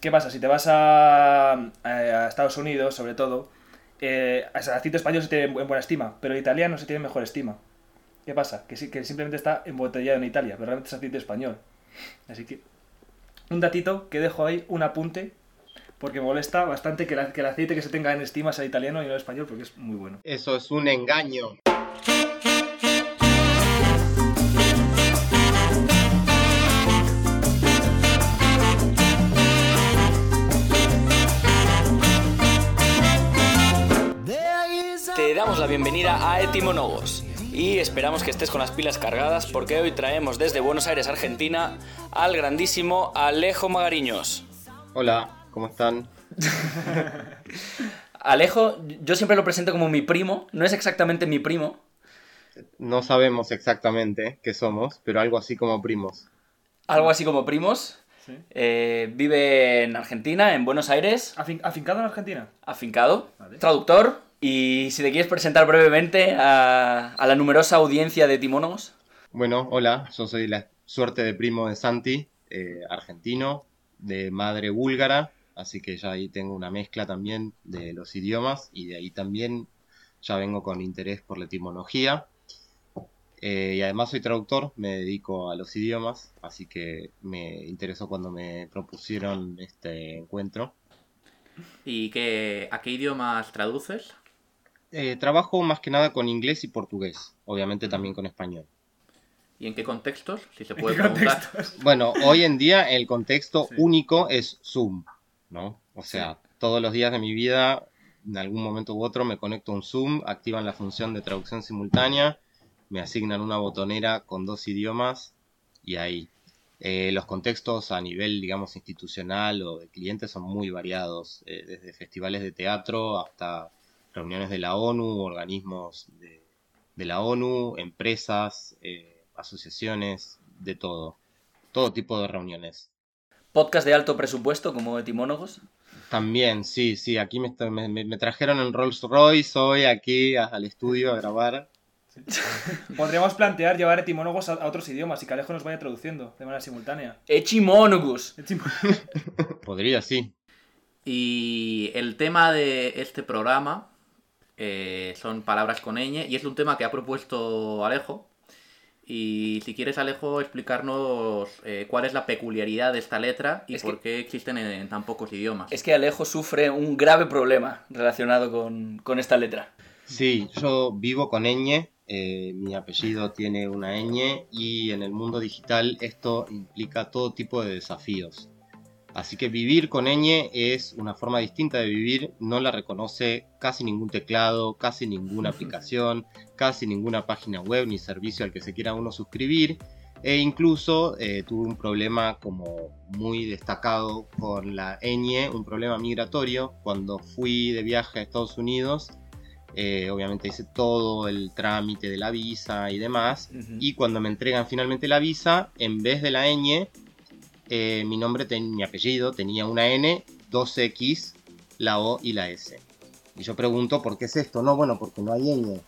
¿Qué pasa? Si te vas a, a Estados Unidos, sobre todo, eh, el acento español se tiene en buena estima, pero el italiano se tiene mejor estima. ¿Qué pasa? Que, simplemente está embotellado en Italia, pero realmente es acento español. Así que, un datito que dejo ahí, un apunte, porque molesta bastante que, que el aceite que se tenga en estima sea italiano y no español, porque es muy bueno. Eso es un engaño. La bienvenida a Etimólogos y esperamos que estés con las pilas cargadas porque hoy traemos desde Buenos Aires, Argentina, al grandísimo Alejo Magariños. Hola, ¿cómo están? Alejo, yo siempre lo presento como mi primo, no es exactamente mi primo. No sabemos exactamente qué somos, pero algo así como primos. Algo así como primos. Eh, vive en Argentina, en Buenos Aires. ¿Afincado en Argentina? Afincado. Traductor. Y si te quieres presentar brevemente a, la numerosa audiencia de Timónogos. Bueno, hola, yo soy la suerte de primo de Santi, eh, argentino, de madre búlgara, así que ya ahí tengo una mezcla también de los idiomas y de ahí también ya vengo con interés por la etimología. Eh, y además soy traductor, me dedico a los idiomas, así que me interesó cuando me propusieron este encuentro. ¿Y qué, a qué idiomas traduces? Eh, trabajo más que nada con inglés y portugués, obviamente también con español. ¿Y en qué contextos? Si se puede preguntar. Bueno, hoy en día el contexto único es Zoom, ¿no? O sea, todos los días de mi vida, en algún momento u otro, me conecto a un Zoom, activan la función de traducción simultánea me asignan una botonera con dos idiomas y ahí. Eh, los contextos a nivel, digamos, institucional o de clientes son muy variados, eh, desde festivales de teatro hasta reuniones de la ONU, organismos de, la ONU, empresas, eh, asociaciones, de todo. Todo tipo de reuniones. ¿Podcast de alto presupuesto como etimólogos? También, sí, sí. Aquí me, me trajeron en Rolls Royce hoy aquí al estudio a grabar. Podríamos plantear llevar etimólogos a, otros idiomas y que Alejo nos vaya traduciendo de manera simultánea. Echimónogos. Podría, sí. Y el tema de este programa eh, son palabras con ñ y es un tema que ha propuesto Alejo. Y si quieres, Alejo, explicarnos eh, cuál es la peculiaridad de esta letra y por qué existen en, tan pocos idiomas. Es que Alejo sufre un grave problema relacionado con, con esta letra. Sí, yo vivo con ñ eh, mi apellido tiene una ñ y en el mundo digital esto implica todo tipo de desafíos. Así que vivir con ñ es una forma distinta de vivir, no la reconoce casi ningún teclado, casi ninguna aplicación, casi ninguna página web ni servicio al que se quiera uno suscribir. E incluso eh, tuve un problema como muy destacado con la ñ, un problema migratorio, cuando fui de viaje a Estados Unidos eh, obviamente hice todo el trámite de la visa y demás. Y cuando me entregan finalmente la visa, en vez de la ñ, eh, mi nombre, mi apellido tenía una N, dos X, la O y la S. Y yo pregunto, ¿por qué es esto? No, bueno, porque no hay ñ.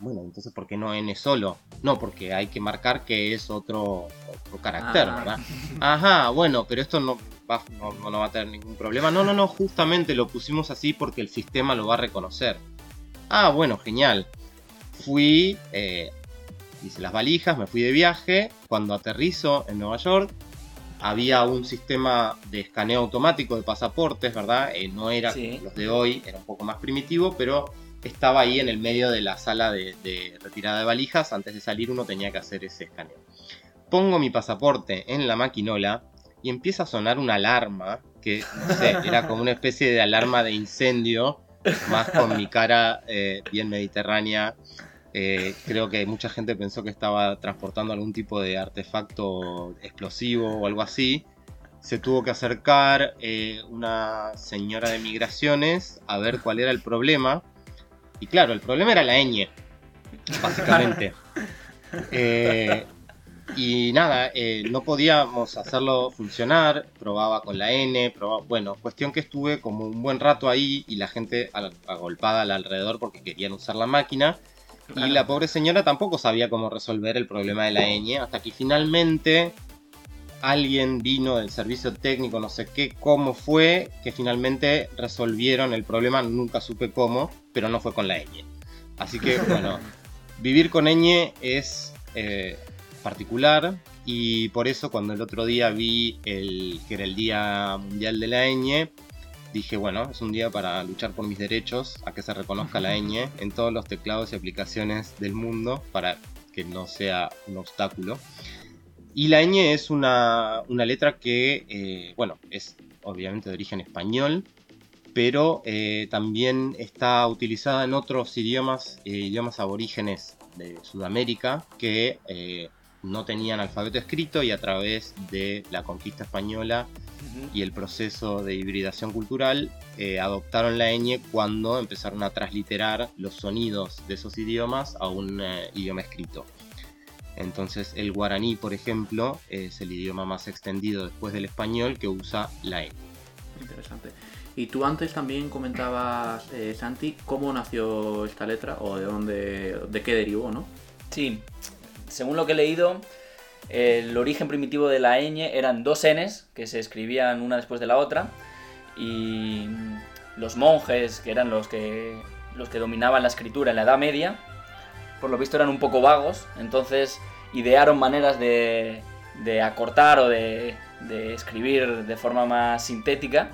Bueno, entonces, ¿por qué no N solo? No, porque hay que marcar que es otro, carácter, ah. ¿verdad? Ajá, bueno, pero esto no va, no, no va a tener ningún problema. No, no, no, justamente lo pusimos así porque el sistema lo va a reconocer. Ah, bueno, genial. Fui, eh, hice las valijas, me fui de viaje. Cuando aterrizo en Nueva York, había un sistema de escaneo automático de pasaportes, ¿verdad? Eh, no era como los de hoy, era un poco más primitivo, pero estaba ahí en el medio de la sala de, de, retirada de valijas. Antes de salir uno tenía que hacer ese escaneo. Pongo mi pasaporte en la maquinola y empieza a sonar una alarma que, no sé, era como una especie de alarma de incendio más con mi cara eh, bien mediterránea. Eh, creo que mucha gente pensó que estaba transportando algún tipo de artefacto explosivo o algo así. Se tuvo que acercar eh, una señora de migraciones a ver cuál era el problema. Y claro, el problema era la ñ, básicamente. Y nada, eh, no podíamos hacerlo funcionar, probaba con la N, probaba, bueno, cuestión que estuve como un buen rato ahí y la gente agolpada al alrededor porque querían usar la máquina. Y la pobre señora tampoco sabía cómo resolver el problema de la ñ, hasta que finalmente alguien vino del servicio técnico, no sé qué, cómo fue, que finalmente resolvieron el problema, nunca supe cómo, pero no fue con la ñ. Así que, bueno, vivir con ñ es eh, particular. Y por eso cuando el otro día vi el, que era el Día Mundial de la ñ, dije, bueno, es un día para luchar por mis derechos, a que se reconozca la ñ en todos los teclados y aplicaciones del mundo para que no sea un obstáculo. Y la ñ es una, una letra que, eh, bueno, es obviamente de origen español, pero eh, también está utilizada en otros idiomas, eh, idiomas aborígenes de Sudamérica, que no tenían alfabeto escrito y a través de la conquista española y el proceso de hibridación cultural adoptaron la ñ cuando empezaron a transliterar los sonidos de esos idiomas a un idioma escrito. Entonces el guaraní, por ejemplo, es el idioma más extendido después del español que usa la E. Interesante. Y tú antes también comentabas, eh, Santi, cómo nació esta letra o de dónde, de qué derivó, ¿no? Sí, según lo que he leído, el origen primitivo de la ñ eran dos n's que se escribían una después de la otra y los monjes, que eran los que, los que dominaban la escritura en la Edad Media, por lo visto eran un poco vagos, entonces idearon maneras de, acortar o de, escribir de forma más sintética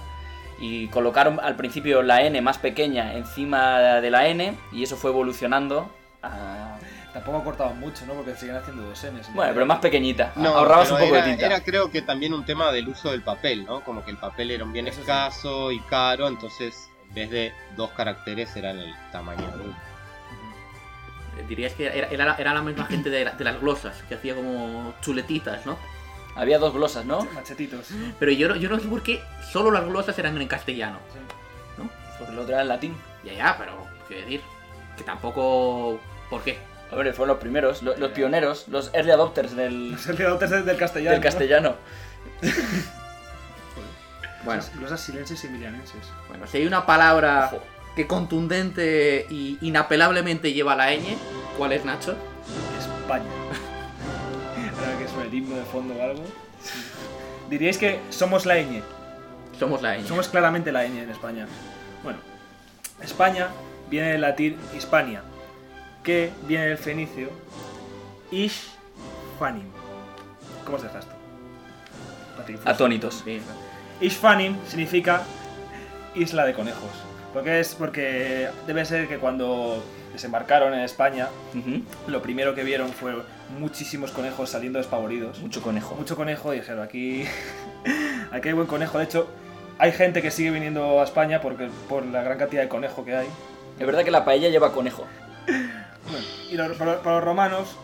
y colocaron al principio la n más pequeña encima de la n y eso fue evolucionando a... Tampoco acortaban mucho, ¿no? Porque siguen haciendo dos N's. Bueno, pero más pequeñita. Ahorrabas un poco de tinta. Era creo que también un tema del uso del papel, ¿no? Como que el papel era un bien escaso y caro, entonces en vez de dos caracteres eran el tamaño de uno dirías que era, era, la misma gente de, las glosas, que hacía como chuletitas, ¿no? Había dos glosas, ¿no? Machetitos. Pero yo, yo no sé por qué solo las glosas eran en castellano. ¿No? Porque el otro era en latín. Ya, ya, pero quiero decir que tampoco... ¿Por qué? A ver, fueron los primeros, los, pioneros, los early adopters del... Los early adopters del castellano. Del castellano. bueno. Glosas silences y emilianenses. Bueno, si hay una palabra que contundente y inapelablemente lleva la ñ. ¿Cuál es, Nacho? España. Ahora que suena el himno de fondo o algo. Diríais que somos la ñ. Somos la ñ. Somos claramente la ñ en España. Bueno, España viene del latín Hispania, que viene del fenicio Ishfanim. ¿Cómo se deja esto? Atónitos. Ishfanim significa isla de conejos. Porque es porque debe ser que cuando desembarcaron en España, lo primero que vieron fue muchísimos conejos saliendo despavoridos. Mucho conejo. Mucho conejo y dijeron, aquí, aquí hay buen conejo. De hecho, hay gente que sigue viniendo a España porque, por la gran cantidad de conejo que hay. Es verdad que la paella lleva conejo. y para, los romanos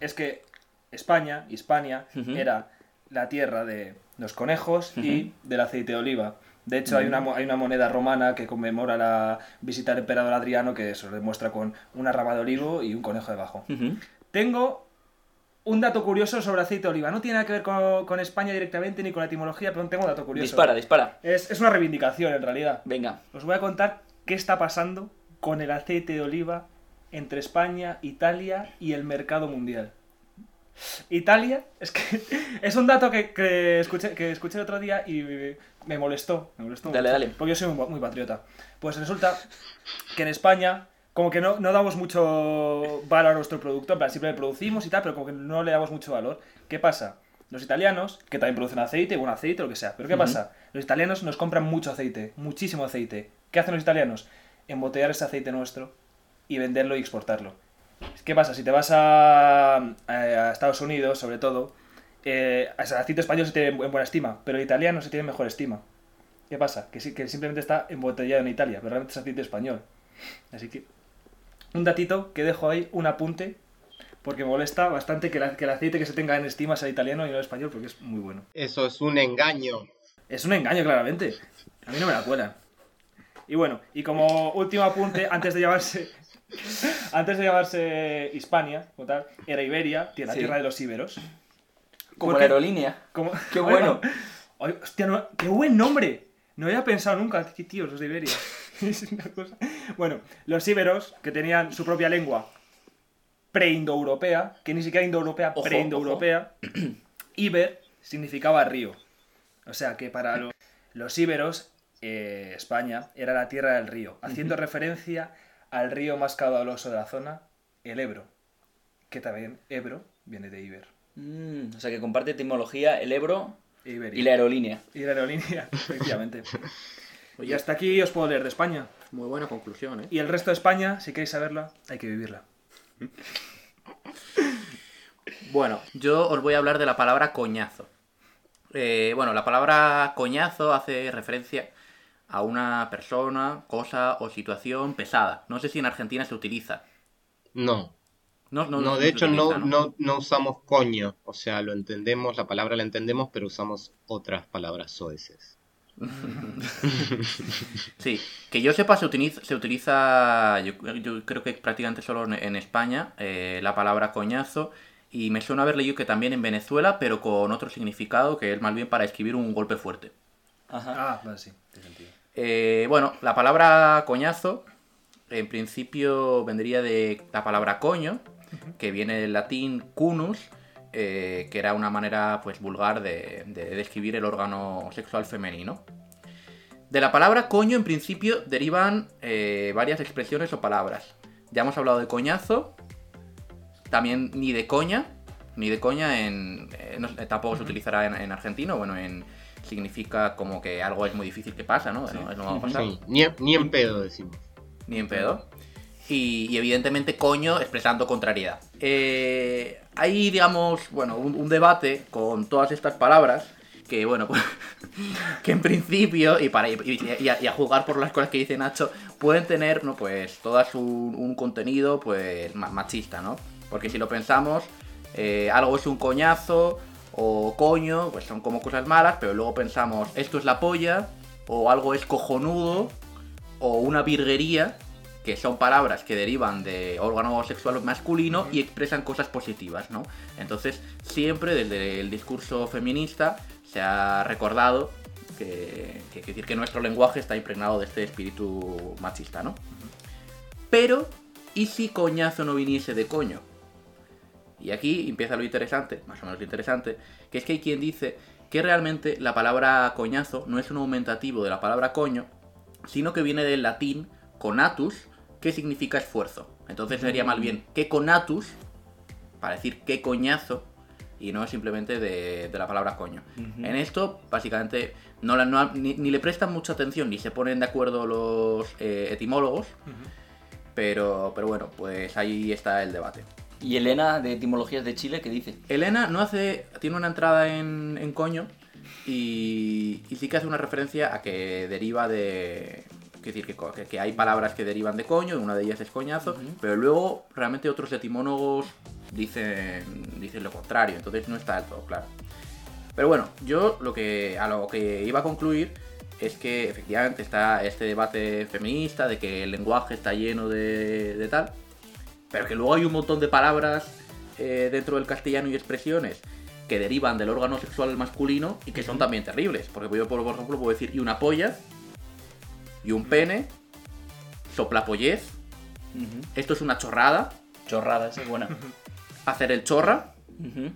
es que España, Hispania, era la tierra de los conejos y del aceite de oliva. De hecho, hay, una, hay una moneda romana que conmemora la visita del emperador Adriano que se demuestra con una rama de olivo y un conejo debajo. Tengo un dato curioso sobre aceite de oliva. No tiene nada que ver con, España directamente ni con la etimología, pero tengo un dato curioso. Dispara, dispara. Es, es una reivindicación en realidad. Venga. Os voy a contar qué está pasando con el aceite de oliva entre España, Italia y el mercado mundial. Italia, es que es un dato que, escuché, que escuché el otro día y me molestó. Me molestó dale, dale. Porque yo soy muy, patriota. Pues resulta que en España, como que no, no damos mucho valor a nuestro producto, en plan, siempre producimos y tal, pero como que no le damos mucho valor. ¿Qué pasa? Los italianos, que también producen aceite, buen aceite, lo que sea. Pero ¿qué pasa? Los italianos nos compran mucho aceite, muchísimo aceite. ¿Qué hacen los italianos? Embotellar ese aceite nuestro y venderlo y exportarlo. ¿Qué pasa? Si te vas a, Estados Unidos, sobre todo, eh, el aceite español se tiene en buena estima, pero el italiano se tiene mejor estima. ¿Qué pasa? Que, que simplemente está embotellado en Italia, pero realmente es aceite español. Así que, un datito que dejo ahí, un apunte, porque me molesta bastante que, que el aceite que se tenga en estima sea italiano y no español, porque es muy bueno. Eso es un engaño. Es un engaño, claramente. A mí no me la cuelan. Y bueno, y como último apunte, antes de llevarse antes de llamarse Hispania, tal, era Iberia, la tierra de los íberos. Como la aerolínea. Qué bueno. hostia, qué buen nombre. No había pensado nunca, qué tíos los de Iberia. Bueno, los íberos, que tenían su propia lengua pre-indoeuropea, que ni siquiera indoeuropea, pre-indoeuropea, Iber significaba río. O sea que para lo- los íberos, eh, España era la tierra del río, haciendo referencia al río más caudaloso de la zona, el Ebro. Que también Ebro viene de Iber. Mm, o sea que comparte etimología el Ebro Iberia. y la aerolínea. Y la aerolínea, efectivamente. y hasta aquí os puedo leer de España. muy buena conclusión, ¿eh? Y el resto de España, si queréis saberla, hay que vivirla. Bueno, yo os voy a hablar de la palabra coñazo. Eh, bueno, la palabra coñazo hace referencia a una persona, cosa o situación pesada. No sé si en Argentina se utiliza. No, No, no, de hecho utiliza, no, no, no usamos coño, o sea, lo entendemos, la palabra la entendemos, pero usamos otras palabras soeces. Sí, que yo sepa se utiliza, se utiliza yo, yo creo que prácticamente solo en, en España, eh, la palabra coñazo. Y me suena haber leído que también en Venezuela, pero con otro significado, que es más bien para escribir un golpe fuerte. Ajá. Ah, vale, sí, tiene sentido. Eh, bueno, la palabra coñazo, en principio vendría de la palabra coño, que viene del latín cunus, eh, que era una manera pues vulgar de, de describir el órgano sexual femenino. De la palabra coño, en principio, derivan eh, varias expresiones o palabras. Ya hemos hablado de coñazo, también ni de coña, ni de coña en, eh, no- tampoco se utilizará en, en argentino, bueno, en significa como que algo es muy difícil que pasa, ¿no? No, no va a pasar Sí, ni, en- ni en pedo decimos. ni en pedo. Y, y evidentemente coño expresando contrariedad. Eh, hay, digamos, bueno, un, un debate con todas estas palabras que, bueno, pues, que en principio, y, para, y, y a, y a jugar por las cosas que dice Nacho, pueden tener, ¿no? Pues, todas un, un contenido, pues, ma- machista, ¿no? Porque si lo pensamos, eh, algo es un coñazo o coño, pues son como cosas malas, pero luego pensamos, esto es la polla, o algo es cojonudo, o una virguería, que son palabras que derivan de órgano sexual masculino y expresan cosas positivas, ¿no? Entonces, siempre desde el discurso feminista se ha recordado que, que, que decir que nuestro lenguaje está impregnado de este espíritu machista, ¿no? Pero, ¿y si coñazo no viniese de coño? Y aquí empieza lo interesante, más o menos lo interesante, que es que hay quien dice que realmente la palabra coñazo no es un aumentativo de la palabra coño, sino que viene del latín conatus, que significa esfuerzo. Entonces sería más bien que conatus, para decir qué coñazo, y no simplemente de, de la palabra coño. En esto, básicamente, no, la- no- ni, ni le prestan mucha atención, ni se ponen de acuerdo los eh, etimólogos, pero, pero bueno, pues ahí está el debate. Y Elena, de Etimologías de Chile, ¿qué dice? Elena no hace. tiene una entrada en, en coño y, y sí que hace una referencia a que deriva de. Es decir, que, que- hay palabras que derivan de coño, y una de ellas es coñazo, pero luego realmente otros etimólogos dicen, dicen lo contrario, entonces no está del todo claro. Pero bueno, yo lo que, a lo que iba a concluir es que efectivamente está este debate feminista de que el lenguaje está lleno de, de tal, pero que luego hay un montón de palabras eh, dentro del castellano y expresiones que derivan del órgano sexual masculino y que son también terribles. Porque yo, por, ejemplo, puedo decir y una polla, y un pene, soplapollez, Ujú. esto es una chorrada, Chorrada, es buena. hacer el chorra,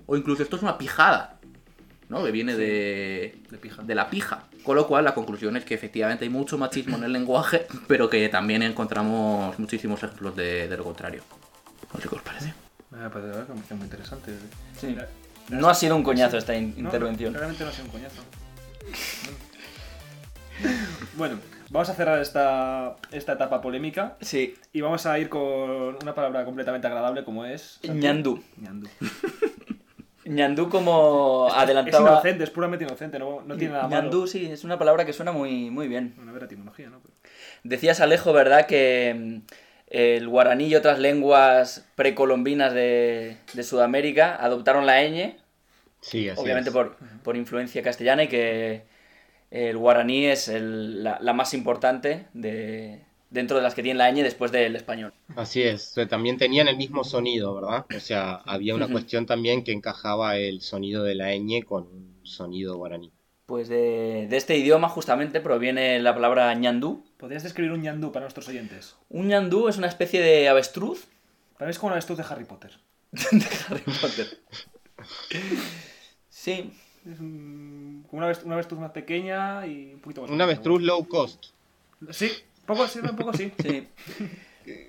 o incluso esto es una pijada, ¿no? Que viene de, De pija. de la pija. Con lo cual, la conclusión es que efectivamente hay mucho machismo en el lenguaje, pero que también encontramos muchísimos ejemplos de, de lo contrario. Qué os parece. Ah, pues de verdad que me parece muy interesante. Sí. No ha sido un coñazo esta in- No, intervención. Realmente no ha sido un coñazo. bueno, vamos a cerrar esta, esta etapa polémica Sí. y vamos a ir con una palabra completamente agradable como es... Ñandú. Ñandú. Ñandú como Es adelantaba... inocente, es puramente inocente, no, no tiene nada malo. Ñandú, sí, es una palabra que suena muy, muy bien. Bueno, a ver, etimología, ¿no? Pero- Decías, Alejo, ¿verdad? Que el guaraní y otras lenguas precolombinas de, de Sudamérica adoptaron la ñ, Sí, así obviamente es. por, por influencia castellana, y que el guaraní es el- la, la más importante de, dentro de las que tiene la ñ después del español. Así es, también tenían el mismo sonido, ¿verdad? O sea, había una cuestión también que encajaba el sonido de la ñ con un sonido guaraní. Pues de, de este idioma justamente proviene la palabra ñandú. ¿Podrías describir un ñandú para nuestros oyentes? Un ñandú es una especie de avestruz Para mí es como la avestruz de Harry Potter. de Harry Potter. Sí, Es un- como una, avestruz, una avestruz más pequeña y un poquito más. Un avestruz low cost. Sí, poco sí, un poco sí. Sí.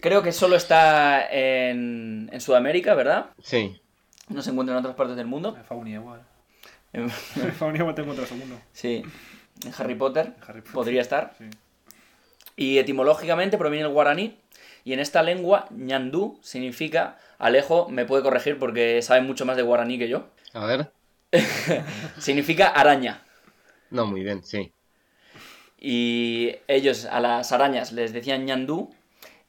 Creo que solo está en, en Sudamérica, ¿verdad? Sí. No se encuentra en otras partes del mundo. En Faunia igual. Faunia uno. Sí. En Harry Potter. En Harry Potter. Podría estar. Sí. Y etimológicamente proviene del guaraní. Y en esta lengua, ñandú significa. Alejo me puede corregir porque sabe mucho más de guaraní que yo. A ver. Significa araña. No, muy bien, sí. Y ellos a las arañas les decían ñandú.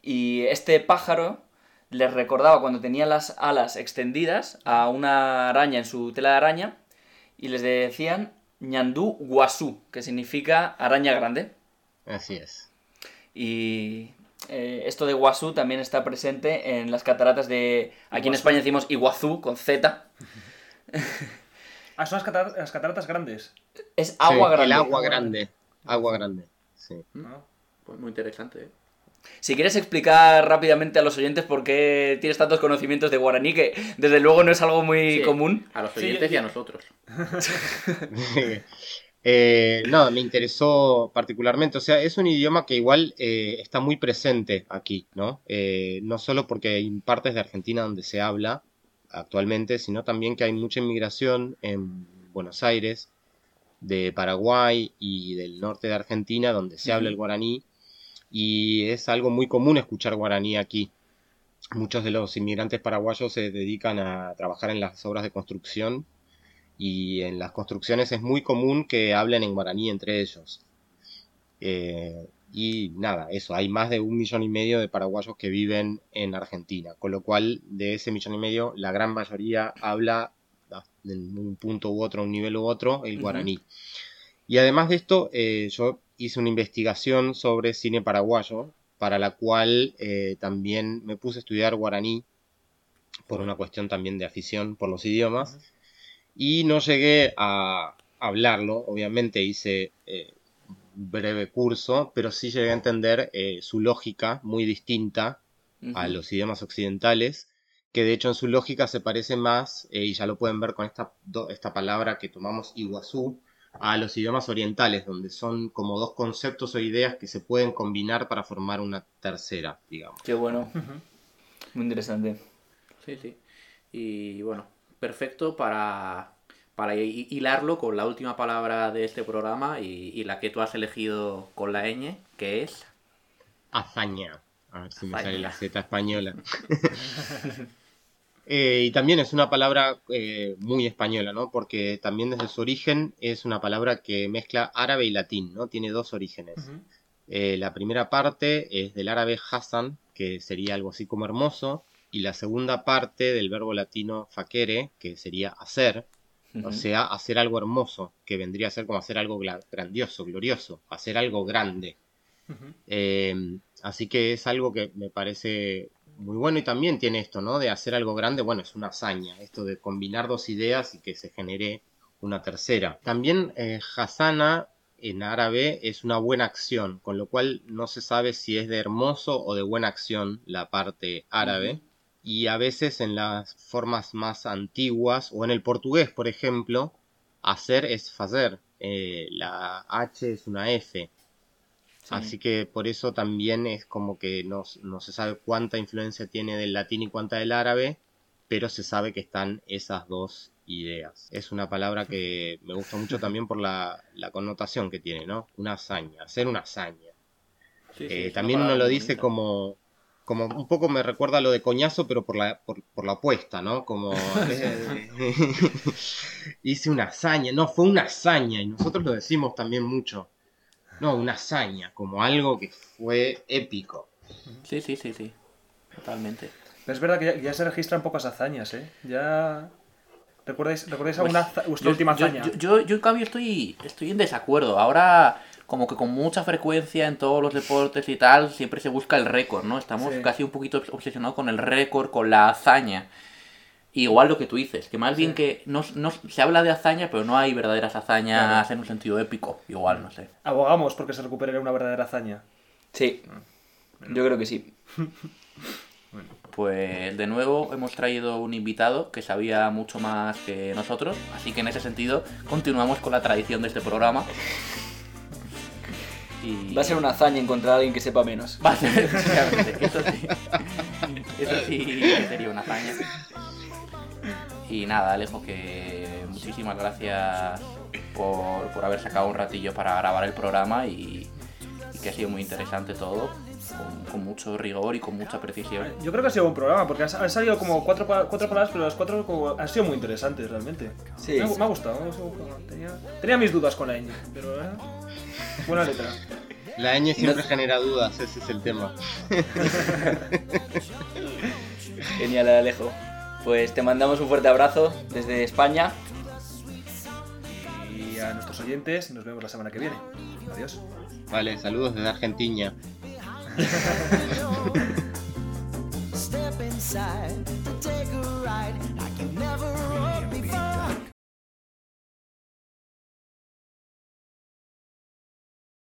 Y este pájaro les recordaba cuando tenía las alas extendidas a una araña en su tela de araña. Y les decían ñandú guasú, que significa araña grande. Así es. Y eh, esto de Guasú también está presente en las cataratas de... Aquí en. España decimos Iguazú con Z. Ah, son las cataratas, las cataratas grandes. Es agua Sí, grande. El agua grande. Agua grande. Sí. ¿no? Pues muy interesante, ¿eh? Si quieres explicar rápidamente a los oyentes por qué tienes tantos conocimientos de guaraní, que desde luego no es algo muy Sí, común. A los oyentes y a nosotros. Eh, no, me interesó particularmente. O sea, es un idioma que igual eh, está muy presente aquí, ¿no? Eh, no solo porque hay partes de Argentina donde se habla actualmente, sino también que hay mucha inmigración en Buenos Aires, de Paraguay y del norte de Argentina, donde se habla el guaraní. Y es algo muy común escuchar guaraní aquí. Muchos de los inmigrantes paraguayos se dedican a trabajar en las obras de construcción y en las construcciones es muy común que hablen en guaraní entre ellos. Eh, y nada, eso, hay más de un millón y medio de paraguayos que viven en Argentina, con lo cual de ese millón y medio la gran mayoría habla ah, en un punto u otro, un nivel u otro, el guaraní. Y además de esto, eh, yo hice una investigación sobre cine paraguayo, para la cual eh, también me puse a estudiar guaraní, por una cuestión también de afición por los idiomas, y no llegué a hablarlo, obviamente hice eh, breve curso, pero sí llegué a entender eh, su lógica muy distinta a los idiomas occidentales, que de hecho en su lógica se parece más, eh, y ya lo pueden ver con esta, esta palabra que tomamos iguazú, a los idiomas orientales, donde son como dos conceptos o ideas que se pueden combinar para formar una tercera, digamos. Qué bueno. Muy interesante. Sí, sí. Y bueno, perfecto para, para hi- hilarlo con la última palabra de este programa y, y la que tú has elegido con la ñ, que es... Hazaña. A ver si me sale la Z española. Eh, y también es una palabra eh, muy española, ¿no? Porque también desde su origen es una palabra que mezcla árabe y latín, ¿no? Tiene dos orígenes. Eh, la primera parte es del árabe Hassan, que sería algo así como hermoso, y la segunda parte del verbo latino facere, que sería hacer, o sea, hacer algo hermoso, que vendría a ser como hacer algo grandioso, glorioso, hacer algo grande. Así que es algo que me parece muy bueno y también tiene esto, ¿no? De hacer algo grande, bueno, es una hazaña, esto de combinar dos ideas y que se genere una tercera. También eh, Hasana en árabe es una buena acción, con lo cual no se sabe si es de hermoso o de buena acción la parte árabe. Y a veces en las formas más antiguas, o en el portugués, por ejemplo, hacer es fazer. Eh, la H es una F. Sí. Así que por eso también es como que no, no se sabe cuánta influencia tiene del latín y cuánta del árabe, pero se sabe que están esas dos ideas. Es una palabra que me gusta mucho también por la, la connotación que tiene, ¿no? Una hazaña, hacer una hazaña. Sí, sí, Eh, también uno lo dice bonita. como, como un poco me recuerda a lo de coñazo, pero por la, por, por la apuesta, ¿no? Como eh, hice una hazaña, no, fue una hazaña, y nosotros lo decimos también mucho. No, una hazaña, como algo que fue épico. Sí, sí, sí, sí. Totalmente. Pero es verdad que ya, ya se registran pocas hazañas, ¿eh? Ya... ¿Recordáis, ¿recordáis Pues, alguna vuestra yo, última hazaña? Yo, yo, yo, en cambio estoy, estoy en desacuerdo. Ahora, como que con mucha frecuencia en todos los deportes y tal, siempre se busca el récord, ¿no? Estamos Sí. casi un poquito obsesionados con el récord, con la hazaña. Igual lo que tú dices, que más bien que no, no- se habla de hazaña, pero no hay verdaderas hazañas Claro. en un sentido épico. Igual, no sé. Abogamos porque se recupere una verdadera hazaña. Sí. Yo creo que sí. Pues de nuevo hemos traído un invitado que sabía mucho más que nosotros, así que en ese sentido continuamos con la tradición de este programa. Y... Va a ser una hazaña encontrar a alguien que sepa menos. Va a ser, eso sí. Eso sí que sería una hazaña. Y nada, Alejo, que muchísimas gracias por, por haber sacado un ratillo para grabar el programa y, y que ha sido muy interesante todo, con, con mucho rigor y con mucha precisión. Yo creo que ha sido un buen programa, porque han salido como cuatro, cuatro palabras, pero las cuatro como- han sido muy interesantes realmente. Sí, me, me ha gustado. Tenía, tenía mis dudas con la ñ, pero eh, buena letra. La ñ siempre No- genera dudas, ese es el tema. Genial, Alejo. Pues te mandamos un fuerte abrazo desde España. Y a nuestros oyentes, nos vemos la semana que viene. Adiós. Vale, saludos desde Argentina. Step inside to take a ride like you never